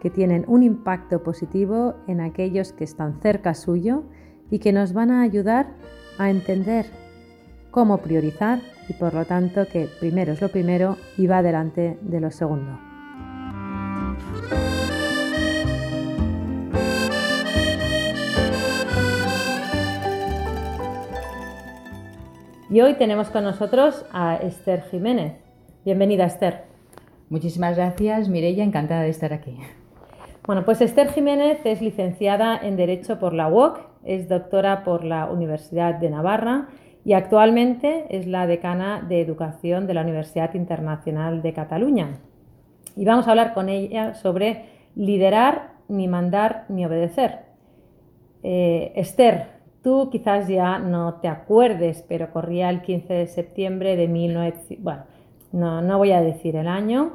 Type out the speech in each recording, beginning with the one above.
que tienen un impacto positivo en aquellos que están cerca suyo y que nos van a ayudar a entender cómo priorizar y por lo tanto que primero es lo primero y va delante de lo segundo. Y hoy tenemos con nosotros a Esther Jiménez. Bienvenida, Esther. Muchísimas gracias, Mireia, encantada de estar aquí. Bueno, pues Esther Jiménez es licenciada en Derecho por la UOC, es doctora por la Universidad de Navarra y actualmente es la decana de Educación de la Universidad Internacional de Cataluña. Y vamos a hablar con ella sobre liderar, ni mandar, ni obedecer. Eh, Esther, tú quizás ya no te acuerdes, pero corría el 15 de septiembre de 1900, bueno, no, no voy a decir el año,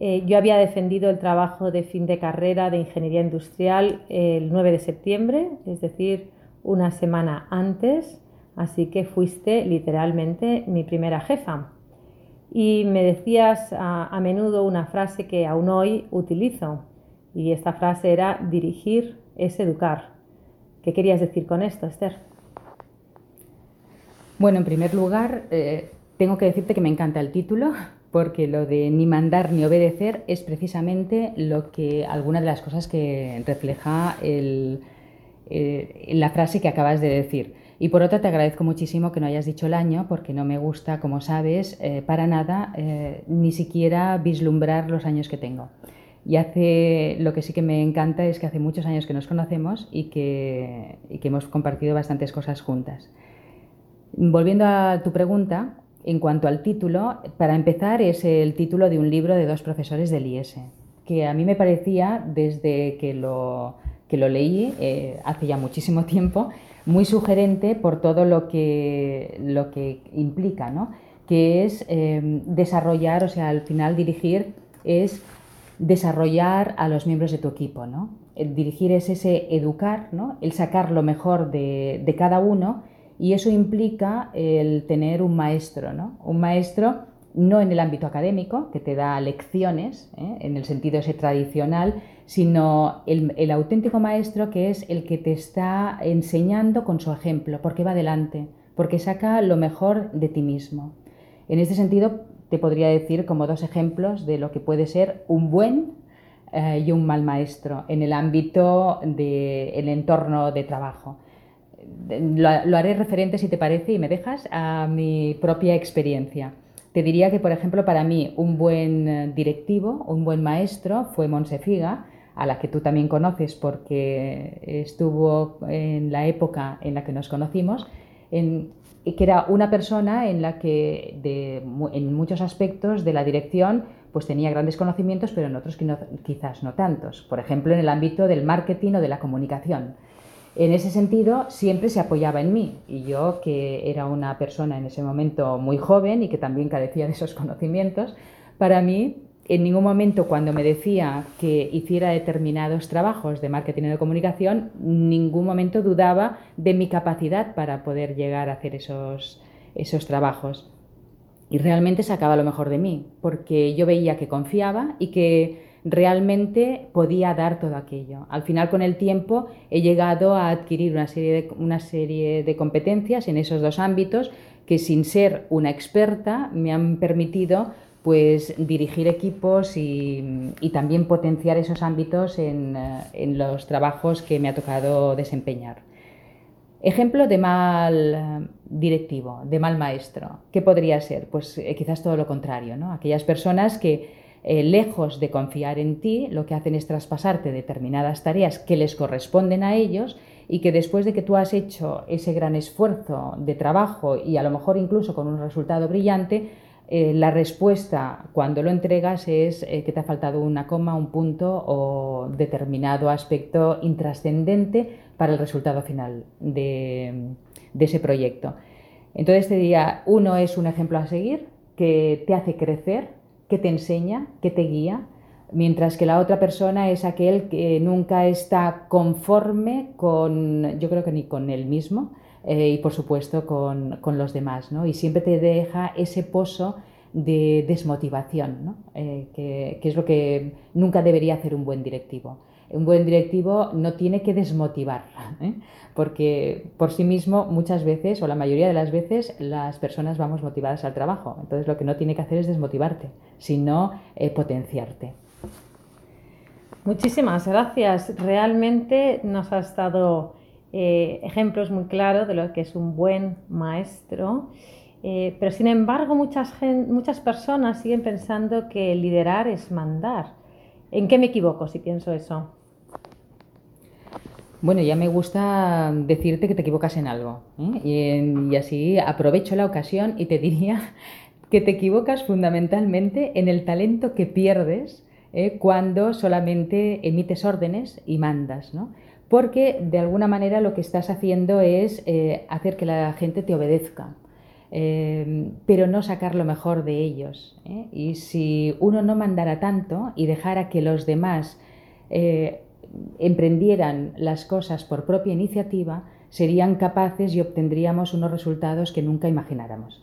eh, yo había defendido el trabajo de fin de carrera de ingeniería industrial el 9 de septiembre, es decir, una semana antes, así que fuiste literalmente mi primera jefa. Y me decías a, menudo una frase que aún hoy utilizo, y esta frase era dirigir es educar. ¿Qué querías decir con esto, Esther? Bueno, en primer lugar, eh, tengo que decirte que me encanta el título, porque lo de ni mandar ni obedecer es precisamente lo que alguna de las cosas que refleja eh, la frase que acabas de decir. Y por otra, te agradezco muchísimo que no hayas dicho el año, porque no me gusta, como sabes, eh, para nada, eh, ni siquiera vislumbrar los años que tengo. Y hace, lo que sí que me encanta es que hace muchos años que nos conocemos y que, y que hemos compartido bastantes cosas juntas. Volviendo a tu pregunta, en cuanto al título, para empezar es el título de un libro de dos profesores del IES, que a mí me parecía desde que lo, que lo leí eh, hace ya muchísimo tiempo, muy sugerente por todo lo que, lo que implica, ¿no? que es em, desarrollar, o sea, al final dirigir es desarrollar a los miembros de tu equipo. ¿no? Dirigir es ese educar, ¿no? el sacar lo mejor de, de cada uno y eso implica el tener un maestro, ¿no? Un maestro no en el ámbito académico, que te da lecciones, ¿eh? en el sentido ese tradicional, sino el, auténtico maestro que es el que te está enseñando con su ejemplo, porque va adelante, porque saca lo mejor de ti mismo. En este sentido, te podría decir como dos ejemplos de lo que puede ser un buen eh, y un mal maestro en el ámbito del entorno de trabajo lo, haré referente, si te parece, y me dejas, a mi propia experiencia. Te diría que, por ejemplo, para mí un buen eh, directivo, un buen maestro fue Monsefiga, a la que tú también conoces porque estuvo en la época en la que nos conocimos, que era una persona en la que en muchos aspectos de la dirección pues tenía grandes conocimientos, pero en otros quizás no tantos. Por ejemplo, en el ámbito del marketing o de la comunicación. En ese sentido, siempre se apoyaba en mí y yo, que era una persona en ese momento muy joven y que también carecía de esos conocimientos, para mí, en ningún momento cuando me decía que hiciera determinados trabajos de marketing y de comunicación, ningún momento dudaba de mi capacidad para poder llegar a hacer esos, esos trabajos. Y realmente sacaba lo mejor de mí, porque yo veía que confiaba y que realmente podía dar todo aquello. Al final, con el tiempo, he llegado a adquirir una serie de, una serie de competencias en esos dos ámbitos que sin ser una experta me han permitido pues dirigir equipos y, también potenciar esos ámbitos en, en, los trabajos que me ha tocado desempeñar. Ejemplo de mal directivo, de mal maestro. ¿Qué podría ser? Pues eh, quizás todo lo contrario, ¿no? Aquellas personas que eh, lejos de confiar en ti, lo que hacen es traspasarte determinadas tareas que les corresponden a ellos y que después de que tú has hecho ese gran esfuerzo de trabajo y a lo mejor incluso con un resultado brillante, eh, la respuesta cuando lo entregas es eh, que te ha faltado una coma, un punto o determinado aspecto intrascendente para el resultado final de, de ese proyecto. Entonces te diría, uno es un ejemplo a seguir que te hace crecer, que te enseña, que te guía, mientras que la otra persona es aquel que nunca está conforme con, yo creo que ni con él mismo, eh, y por supuesto con, los demás, ¿no? Y siempre te deja ese pozo de desmotivación, ¿no? Eh, que, es lo que nunca debería hacer un buen directivo. Un buen directivo no tiene que desmotivar, ¿eh? porque por sí mismo muchas veces, o la mayoría de las veces, las personas vamos motivadas al trabajo. Entonces lo que no tiene que hacer es desmotivarte, sino potenciarte. Muchísimas gracias. Realmente nos ha estado eh, ejemplos muy claros de lo que es un buen maestro. Eh, pero sin embargo, muchas personas siguen pensando que liderar es mandar. ¿En qué me equivoco si pienso eso? Bueno, ya me gusta decirte que te equivocas en algo. ¿eh? y, así aprovecho la ocasión y te diría que te equivocas fundamentalmente en el talento que pierdes cuando solamente emites órdenes y mandas. ¿no? porque de alguna manera lo que estás haciendo es eh, hacer que la gente te obedezca. Eh, pero no sacar lo mejor de ellos. ¿eh? Y si uno no mandara tanto y dejara que los demás emprendieran las cosas por propia iniciativa, serían capaces y obtendríamos unos resultados que nunca imagináramos.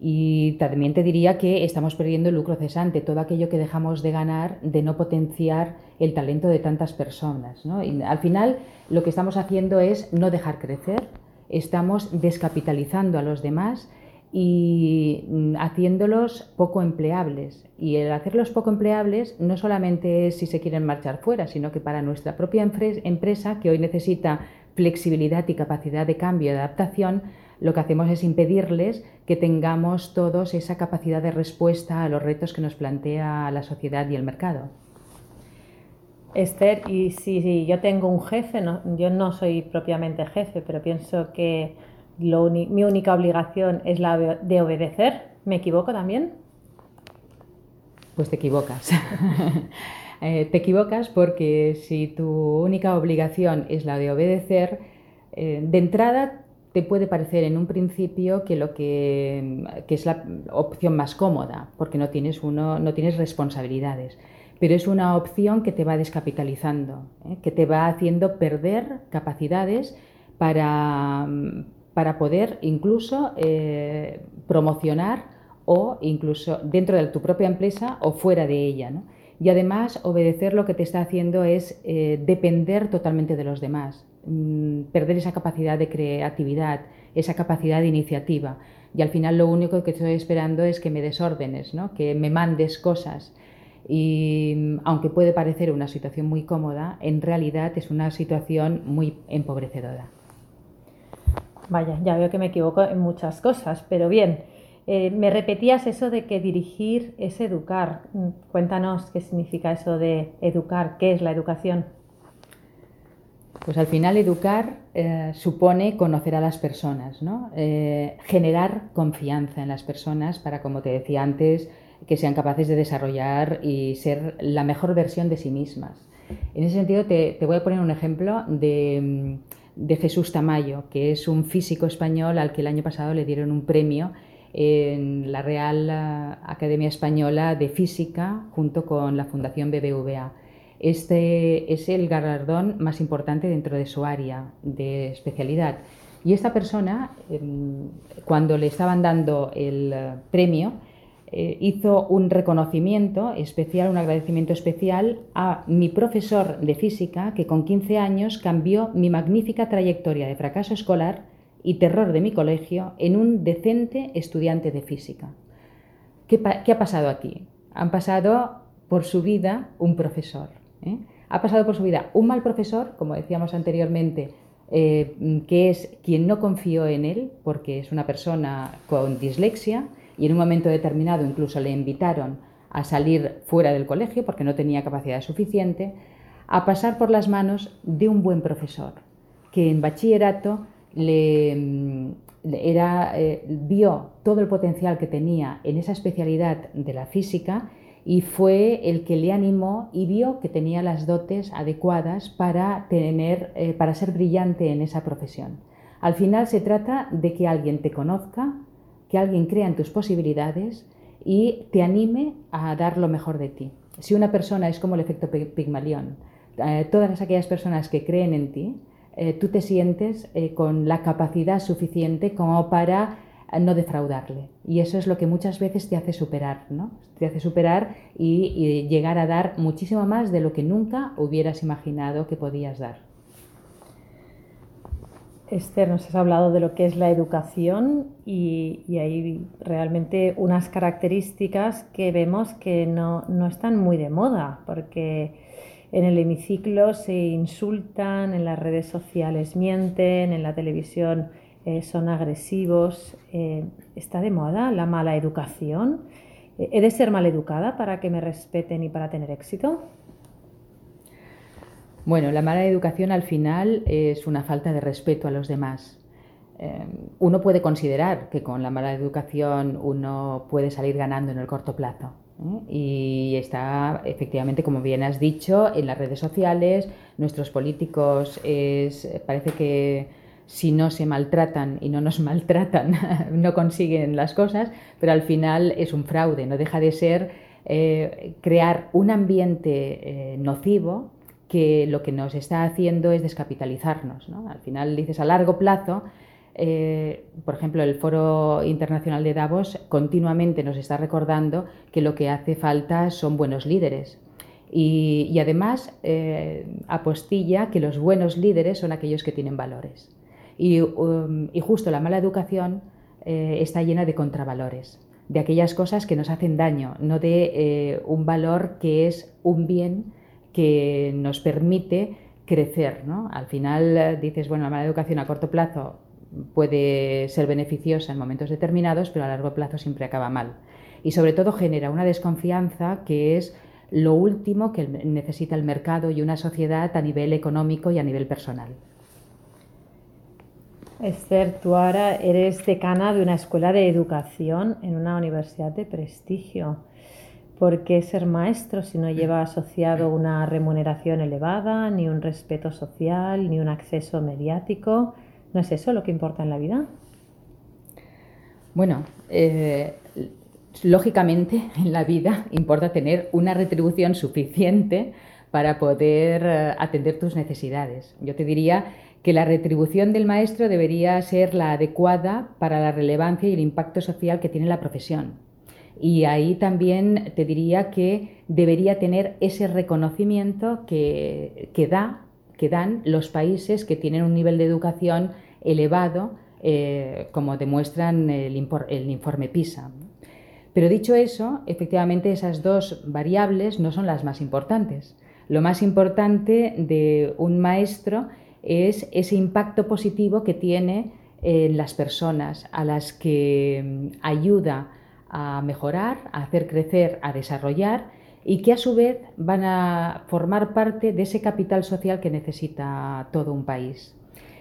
Y también te diría que estamos perdiendo el lucro cesante, todo aquello que dejamos de ganar de no potenciar el talento de tantas personas. Y al final lo que estamos haciendo es no dejar crecer, estamos descapitalizando a los demás y mm, haciéndolos poco empleables. Y el hacerlos poco empleables no solamente es si se quieren marchar fuera, sino que para nuestra propia empresa, que hoy necesita flexibilidad y capacidad de cambio y adaptación, lo que hacemos es impedirles que tengamos todos esa capacidad de respuesta a los retos que nos plantea la sociedad y el mercado. Esther, y si, yo tengo un jefe, yo no soy propiamente jefe, pero pienso que mi única obligación es la de obedecer, ¿me equivoco también? Pues te equivocas. Eh, te equivocas porque si tu única obligación es la de obedecer, eh, de entrada te puede parecer en un principio que lo que, es la opción más cómoda, porque no tienes uno, no tienes responsabilidades. Pero es una opción que te va descapitalizando, ¿eh? que te va haciendo perder capacidades para, para poder incluso eh, promocionar o incluso dentro de tu propia empresa o fuera de ella. Y además obedecer lo que te está haciendo es eh, depender totalmente de los demás. Mm, perder esa capacidad de creatividad, esa capacidad de iniciativa. Y al final lo único que estoy esperando es que me desórdenes, ¿no? que me mandes cosas. Y mm, aunque puede parecer una situación muy cómoda, en realidad es una situación muy empobrecedora. Vaya, ya veo que me equivoco en muchas cosas, pero bien, eh, me repetías eso de que dirigir es educar. Mm, cuéntanos qué significa eso de educar, qué es la educación. Pues al final educar eh, supone conocer a las personas, ¿no? Eh, generar confianza en las personas para, como te decía antes, que sean capaces de desarrollar y ser la mejor versión de sí mismas. En ese sentido, te, voy a poner un ejemplo de, de, Jesús Tamayo, que es un físico español al que el año pasado le dieron un premio en la Real eh, Academia Española de Física junto con la Fundación BBVA. Este es el galardón más importante dentro de su área de especialidad. Y esta persona, em, cuando le estaban dando el eh, premio, eh, hizo un reconocimiento especial, un agradecimiento especial a mi profesor de física que con 15 años cambió mi magnífica trayectoria de fracaso escolar y terror de mi colegio en un decente estudiante de física. ¿Qué, ha pasado aquí? Han pasado por su vida un profesor. ¿eh? Ha pasado por su vida un mal profesor, como decíamos anteriormente, eh, que es quien no confió en él porque es una persona con dislexia y en un momento determinado incluso le invitaron a salir fuera del colegio porque no tenía capacidad suficiente, a pasar por las manos de un buen profesor, que en bachillerato le, mm, eh, vio todo el potencial que tenía en esa especialidad de la física y fue el que le animó y vio que tenía las dotes adecuadas para, tener, eh, para ser brillante en esa profesión. Al final se trata de que alguien te conozca, que alguien crea en tus posibilidades y te anime a dar lo mejor de ti. Si una persona es como el efecto Pigmalión, eh, todas aquellas personas que creen en ti, eh, tú te sientes eh, con la capacidad suficiente como para no defraudarle. Y eso es lo que muchas veces te hace superar, ¿no? Te hace superar y llegar a dar muchísimo más de lo que nunca hubieras imaginado que podías dar. Esther, nos has hablado de lo que es la educación y, hay realmente unas características que vemos que no, están muy de moda, porque en el hemiciclo se insultan, en las redes sociales mienten, en la televisión eh, son agresivos. Eh, ¿Está de moda la mala educación? ¿He de ser mal educada para que me respeten y para tener éxito? Bueno, la mala educación al final es una falta de respeto a los demás. Eh, uno puede considerar que con la mala educación uno puede salir ganando en el corto plazo. ¿eh? Y está, efectivamente, como bien has dicho, en las redes sociales, nuestros políticos parece que si no se maltratan y no nos maltratan, no consiguen las cosas, pero al final es un fraude, no deja de ser eh, crear un ambiente nocivo que lo que nos está haciendo es descapitalizarnos. Al final dices a largo plazo, eh, por ejemplo, el Foro Internacional de Davos continuamente nos está recordando que lo que hace falta son buenos líderes. Y, además eh, apostilla que los buenos líderes son aquellos que tienen valores. Y, um, justo la mala educación eh, está llena de contravalores, de aquellas cosas que nos hacen daño, no de un valor que es un bien que nos permite crecer. ¿no? Al final eh, dices, bueno, la mala educación a corto plazo puede ser beneficiosa en momentos determinados, pero a largo plazo siempre acaba mal. Y sobre todo genera una desconfianza que es lo último que necesita el mercado y una sociedad a nivel económico y a nivel personal. Esther, tú ahora eres decana de una escuela de educación en una universidad de prestigio. ¿Por qué ser maestro si no lleva asociado una remuneración elevada, ni un respeto social, ni un acceso mediático? ¿No es eso lo que importa en la vida? Bueno, eh, lógicamente en la vida importa tener una retribución suficiente para poder eh, atender tus necesidades. Yo te diría que la retribución del maestro debería ser la adecuada para la relevancia y el impacto social que tiene la profesión. Y ahí también te diría que debería tener ese reconocimiento que, da, que dan los países que tienen un nivel de educación elevado, eh, como demuestran el, el informe PISA. Pero dicho eso, efectivamente esas dos variables no son las más importantes. Lo más importante de un maestro es ese impacto positivo que tiene en las personas a las que mm, ayuda a mejorar, a hacer crecer, a desarrollar y que a su vez van a formar parte de ese capital social que necesita todo un país.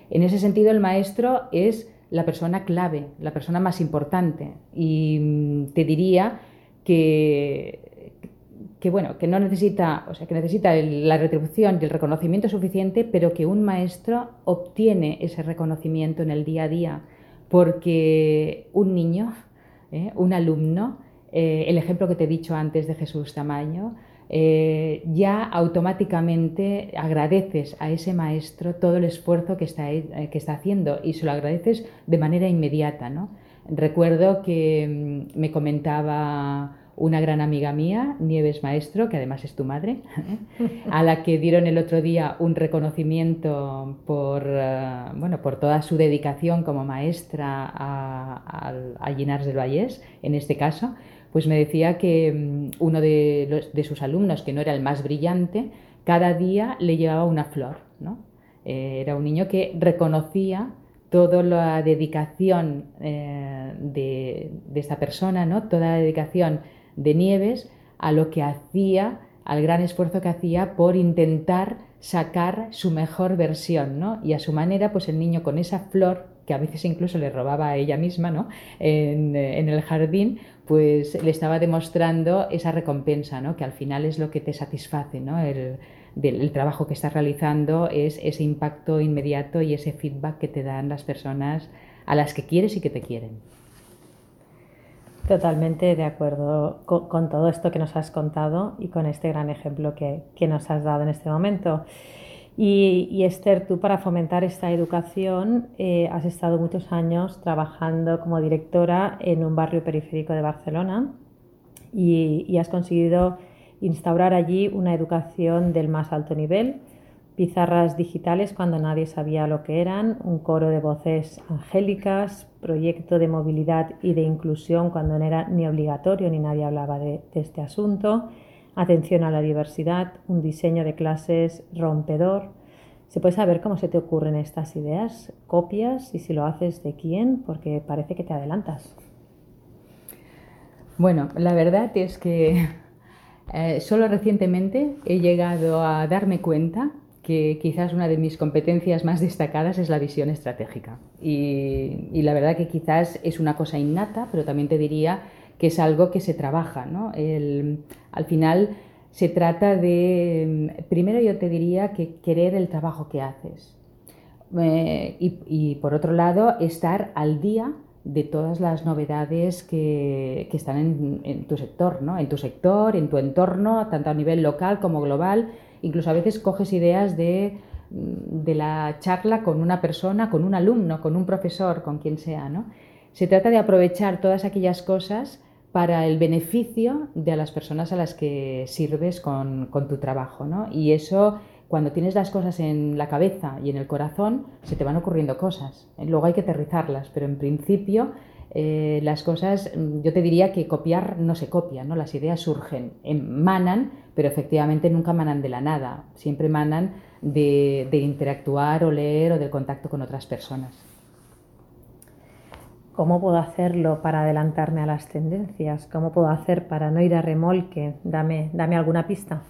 En ese sentido, el maestro es la persona clave, la persona más importante y mm, te diría que, bueno, que no necesita, o sea, que necesita la retribución y el reconocimiento suficiente, pero que un maestro obtiene ese reconocimiento en el día a día, porque un niño ¿eh? un alumno, eh, el ejemplo que te he dicho antes de Jesús Tamaño, eh, ya automáticamente agradeces a ese maestro todo el esfuerzo que está, que está haciendo y se lo agradeces de manera inmediata. ¿no? Recuerdo que mm, me comentaba una gran amiga mía, Nieves Maestro, que además es tu madre, a la que dieron el otro día un reconocimiento por, eh, bueno, por toda su dedicación como maestra a, a, del Vallés, en este caso, pues me decía que mm, uno de, sus alumnos, que no era el más brillante, cada día le llevaba una flor. ¿no? Eh, era un niño que reconocía toda la dedicación eh, de, de, esta persona, ¿no? toda la dedicación de Nieves a lo que hacía al gran esfuerzo que hacía por intentar sacar su mejor versión, ¿no? Y a su manera, pues el niño con esa flor, que a veces incluso le robaba a ella misma, ¿no? En, el jardín, pues le estaba demostrando esa recompensa, ¿no? Que al final es lo que te satisface, ¿no? El, del trabajo que estás realizando es ese impacto inmediato y ese feedback que te dan las personas a las que quieres y que te quieren. Totalmente de acuerdo con, todo esto que nos has contado y con este gran ejemplo que, nos has dado en este momento. Y, Esther, tú para fomentar esta educación eh, has estado muchos años trabajando como directora en un barrio periférico de Barcelona y has conseguido instaurar allí una educación del más alto nivel pizarras digitales cuando nadie sabía lo que eran, un coro de voces angélicas, proyecto de movilidad y de inclusión cuando no era ni obligatorio ni nadie hablaba de, este asunto, atención a la diversidad, un diseño de clases rompedor. ¿Se puede saber cómo se te ocurren estas ideas? ¿Copias? Y si lo haces, ¿de quién? Porque parece que te adelantas. Bueno, la verdad es que eh, solo recientemente he llegado a darme cuenta que quizás una de mis competencias más destacadas es la visión estratégica. Y, la verdad que quizás es una cosa innata, pero también te diría que es algo que se trabaja. ¿no? al final se trata de, primero yo te diría que querer el trabajo que haces. Eh, y, por otro lado, estar al día de todas las novedades que, están en, en, tu sector, ¿no? en tu sector, en tu entorno, tanto a nivel local como global Incluso a veces coges ideas de, mm, de la charla con una persona, con un alumno, con un profesor, con quien sea. ¿no? Se trata de aprovechar todas aquellas cosas para el beneficio de las personas a las que sirves con, con tu trabajo. ¿no? Y eso, cuando tienes las cosas en la cabeza y en el corazón, se te van ocurriendo cosas. Luego hay que aterrizarlas, pero en principio eh, las cosas, mm, yo te diría que copiar no se copia, ¿no? las ideas surgen, emanan, pero efectivamente nunca manan de la nada, siempre manan de, interactuar o leer o del contacto con otras personas. ¿Cómo puedo hacerlo para adelantarme a las tendencias? ¿Cómo puedo hacer para no ir a remolque? Dame, dame alguna pista.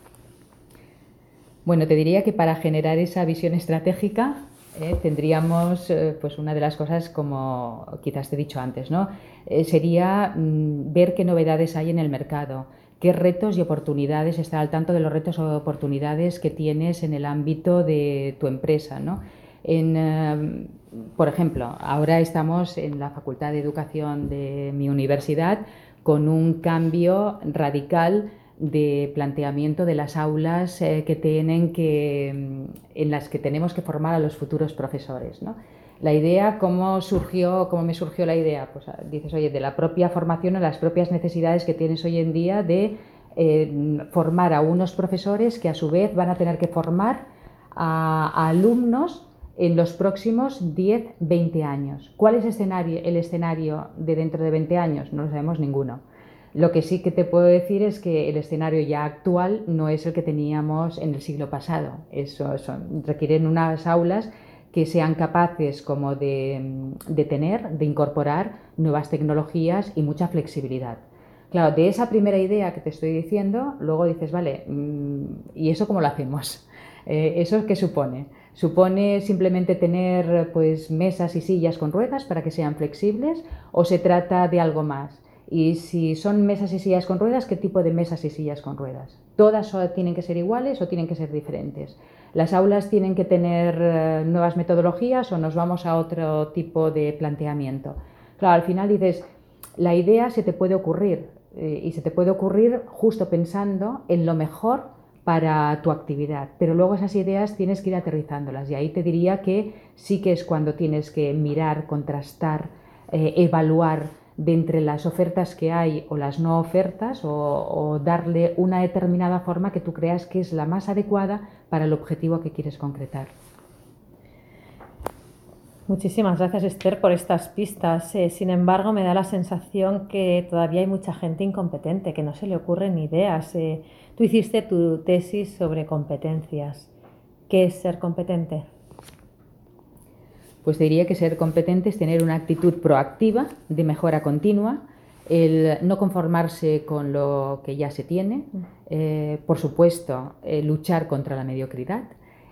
Bueno, te diría que para generar esa visión estratégica ¿eh? tendríamos eh, pues una de las cosas como quizás te he dicho antes, ¿no? Eh, sería mm, ver qué novedades hay en el mercado, qué retos y oportunidades, estar al tanto de los retos o oportunidades que tienes en el ámbito de tu empresa, ¿no? por ejemplo, ahora estamos en la Facultad de Educación de mi universidad con un cambio radical de planteamiento de las aulas eh, que tienen que, mm, en las que tenemos que formar a los futuros profesores. ¿no? La idea, ¿cómo surgió, cómo me surgió la idea? Pues ah, dices, oye, de la propia formación o las propias necesidades que tienes hoy en día de eh, formar a unos profesores que a su vez van a tener que formar a, alumnos en los próximos 10, 20 años. ¿Cuál es escenario, el escenario de dentro de 20 años? No lo sabemos ninguno. Lo que sí que te puedo decir es que el escenario ya actual no es el que teníamos en el siglo pasado. Eso, requieren unas aulas que sean capaces como de, tener, de incorporar nuevas tecnologías y mucha flexibilidad. Claro, de esa primera idea que te estoy diciendo, luego dices, vale, mm, ¿y eso cómo lo hacemos? Eh, ¿Eso qué supone? ¿Supone simplemente tener pues, mesas y sillas con ruedas para que sean flexibles o se trata de algo más? Y si son mesas y sillas con ruedas, ¿qué tipo de mesas y sillas con ruedas? ¿Todas tienen que ser iguales o tienen que ser diferentes? ¿Las aulas tienen que tener eh, nuevas metodologías o nos vamos a otro tipo de planteamiento? Claro, al final dices, la idea se te puede ocurrir eh, y se te puede ocurrir justo pensando en lo mejor para tu actividad, pero luego esas ideas tienes que ir aterrizándolas y ahí te diría que sí que es cuando tienes que mirar, contrastar, eh, evaluar de entre las ofertas que hay o las no ofertas o, darle una determinada forma que tú creas que es la más adecuada para el objetivo que quieres concretar. Muchísimas gracias Esther por estas pistas. Eh, sin embargo, me da la sensación que todavía hay mucha gente incompetente, que no se le ocurren ideas. Eh, tú hiciste tu tesis sobre competencias. ¿Qué es ser competente? Pues diría que ser competente es tener una actitud proactiva de mejora continua, el no conformarse con lo que ya se tiene, eh, por supuesto, eh, luchar contra la mediocridad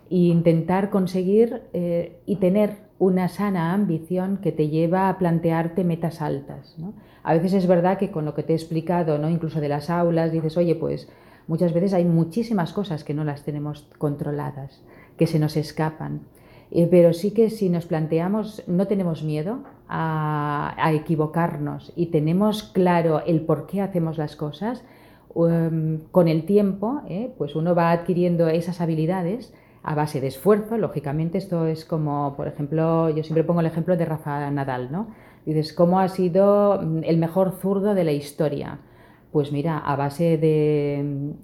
e intentar conseguir eh, y tener una sana ambición que te lleva a plantearte metas altas. A veces es verdad que con lo que te he explicado, ¿no? incluso de las aulas, dices, oye, pues muchas veces hay muchísimas cosas que no las tenemos controladas, que se nos escapan. Eh, pero sí que si nos planteamos, no tenemos miedo a, equivocarnos y tenemos claro el por qué hacemos las cosas, um, con el tiempo, eh, pues uno va adquiriendo esas habilidades a base de esfuerzo. Lógicamente, esto es como, por ejemplo, yo siempre pongo el ejemplo de Rafa Nadal, ¿no? Dices, ¿cómo ha sido mm, el mejor zurdo de la historia? Pues mira, a base de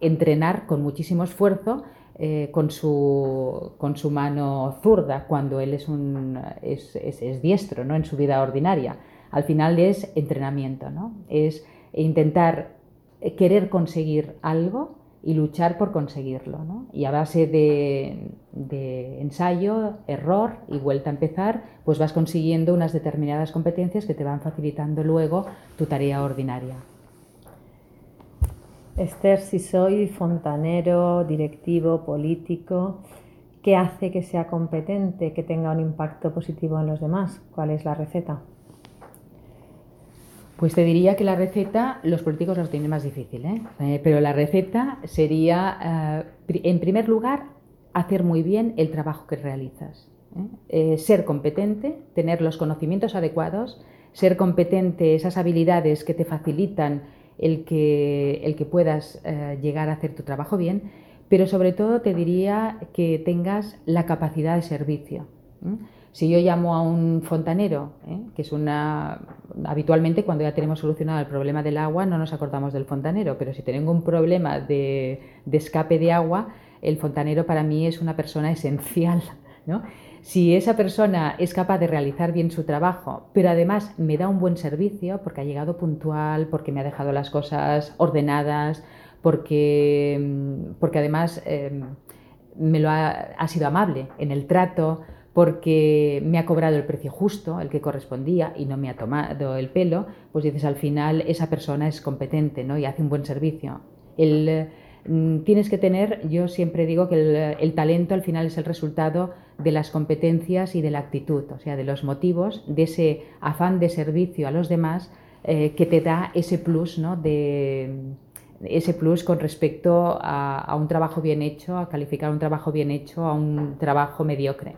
entrenar con muchísimo esfuerzo eh, con, su, con, su, mano zurda cuando él es, un, es, es, diestro ¿no? en su vida ordinaria. Al final es entrenamiento, ¿no? es intentar querer conseguir algo y luchar por conseguirlo. ¿no? Y a base de, de, ensayo, error y vuelta a empezar, pues vas consiguiendo unas determinadas competencias que te van facilitando luego tu tarea ordinaria. Esther, si soy fontanero, directivo, político, ¿qué hace que sea competente, que tenga un impacto positivo en los demás? ¿Cuál es la receta? Pues te diría que la receta, los políticos los tienen más difícil, ¿eh? Eh, pero la receta sería, eh, en primer lugar, hacer muy bien el trabajo que realizas. ser competente, tener los conocimientos adecuados, ser competente, esas habilidades que te facilitan el que, el que puedas eh, llegar a hacer tu trabajo bien, pero sobre todo te diría que tengas la capacidad de servicio. Si yo llamo a un fontanero, ¿eh? que es una... Habitualmente cuando ya tenemos solucionado el problema del agua no nos acordamos del fontanero, pero si tengo un problema de, de escape de agua, el fontanero para mí es una persona esencial. ¿no? Si esa persona es capaz de realizar bien su trabajo, pero además me da un buen servicio porque ha llegado puntual, porque me ha dejado las cosas ordenadas, porque, mm, porque además em, me lo ha, ha sido amable en el trato, porque me ha cobrado el precio justo, el que correspondía, y no me ha tomado el pelo, pues dices al final esa persona es competente ¿no? y hace un buen servicio. El, tienes que tener, yo siempre digo que el, talento al final es el resultado de las competencias y de la actitud, o sea, de los motivos, de ese afán de servicio a los demás eh, que te da ese plus, ¿no? De, ese plus con respecto a, un trabajo bien hecho, a calificar un trabajo bien hecho a un trabajo mediocre.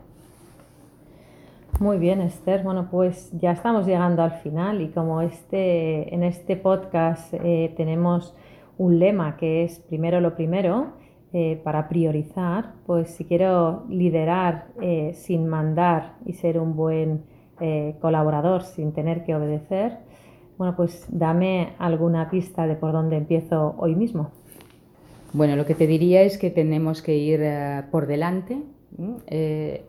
Muy bien, Esther. Bueno, pues ya estamos llegando al final y como este, en este podcast eh, tenemos un lema que es primero lo primero, eh, para priorizar, pues si quiero liderar eh, sin mandar y ser un buen eh, colaborador sin tener que obedecer, bueno, pues dame alguna pista de por dónde empiezo hoy mismo. Bueno, lo que te diría es que tenemos que ir por delante.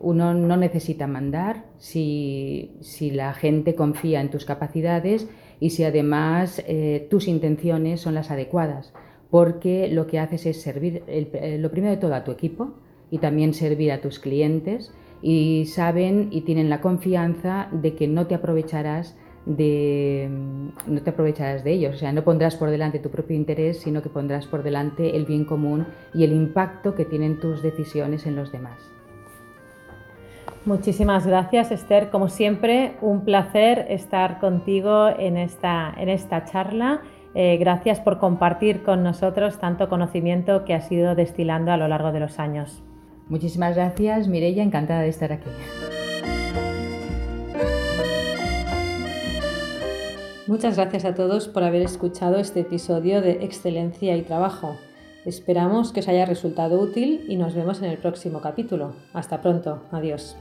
uno no necesita mandar si, si la gente confía en tus capacidades y si además eh, tus intenciones son las adecuadas, porque lo que haces es servir, eh, lo primero de todo, a tu equipo y también servir a tus clientes y saben y tienen la confianza de que no te aprovecharás de no te aprovecharás de ellos, o sea, no pondrás por delante tu propio interés, sino que pondrás por delante el bien común y el impacto que tienen tus decisiones en los demás. Muchísimas gracias, Esther. Como siempre, un placer estar contigo en esta, en esta charla. Eh, gracias por compartir con nosotros tanto conocimiento que has ido destilando a lo largo de los años. Muchísimas gracias, Mireia, encantada de estar aquí. Muchas gracias a todos por haber escuchado este episodio de Excelencia y Trabajo. Esperamos que os haya resultado útil y nos vemos en el próximo capítulo. Hasta pronto. Adiós.